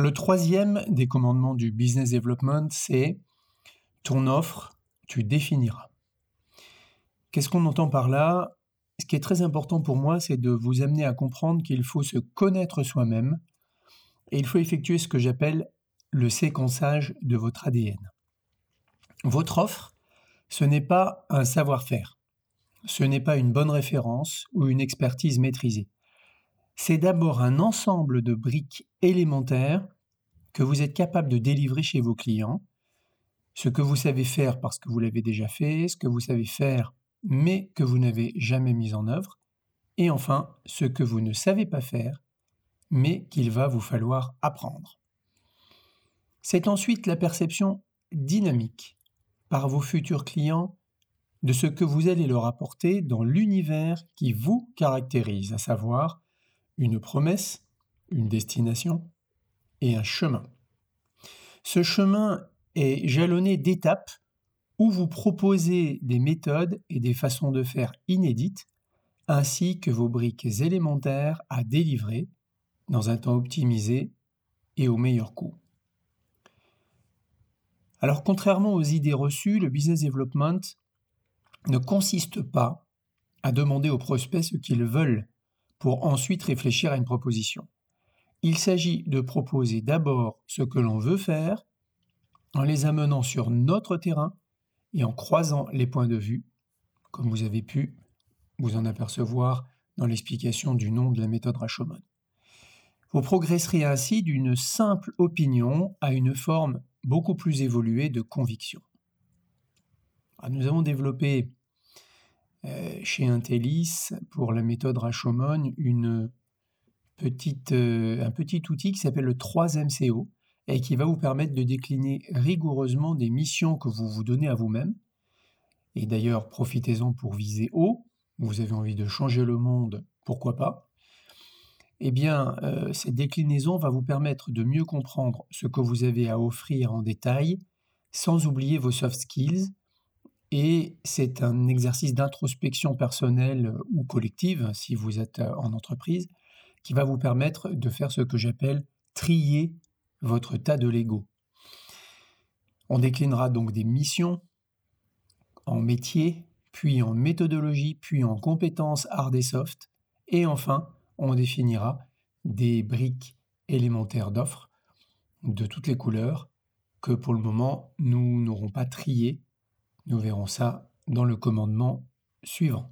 Le troisième des commandements du business development, c'est ton offre, tu définiras. Qu'est-ce qu'on entend par là? Ce qui est très important pour moi, c'est de vous amener à comprendre qu'il faut se connaître soi-même et il faut effectuer ce que j'appelle le séquençage de votre ADN. Votre offre, ce n'est pas un savoir-faire, ce n'est pas une bonne référence ou une expertise maîtrisée. C'est d'abord un ensemble de briques élémentaires que vous êtes capable de délivrer chez vos clients, ce que vous savez faire parce que vous l'avez déjà fait, ce que vous savez faire mais que vous n'avez jamais mis en œuvre, et enfin ce que vous ne savez pas faire mais qu'il va vous falloir apprendre. C'est ensuite la perception dynamique par vos futurs clients de ce que vous allez leur apporter dans l'univers qui vous caractérise, à savoir une promesse, une destination et un chemin. Ce chemin est jalonné d'étapes où vous proposez des méthodes et des façons de faire inédites, ainsi que vos briques élémentaires à délivrer dans un temps optimisé et au meilleur coût. Alors contrairement aux idées reçues, le business development ne consiste pas à demander aux prospects ce qu'ils veulent pour ensuite réfléchir à une proposition. Il s'agit de proposer d'abord ce que l'on veut faire en les amenant sur notre terrain et en croisant les points de vue, comme vous avez pu vous en apercevoir dans l'explication du nom de la méthode Rashomon. Vous progresserez ainsi d'une simple opinion à une forme beaucoup plus évoluée de conviction. Ah, nous avons développé chez Intellis pour la méthode Rashomon une euh, un petit outil qui s'appelle le 3MCO et qui va vous permettre de décliner rigoureusement des missions que vous vous donnez à vous-même. Et d'ailleurs, profitez-en pour viser haut. Vous avez envie de changer le monde, pourquoi pas? Eh bien, euh, cette déclinaison va vous permettre de mieux comprendre ce que vous avez à offrir en détail, sans oublier vos soft skills. Et c'est un exercice d'introspection personnelle ou collective, si vous êtes euh, en entreprise, qui va vous permettre de faire ce que j'appelle trier votre tas de Lego. On déclinera donc des missions en métier, puis en méthodologie, puis en compétences hard et soft, et enfin on définira des briques élémentaires d'offres de toutes les couleurs que pour le moment nous n'aurons pas triées. Nous verrons ça dans le commandement suivant.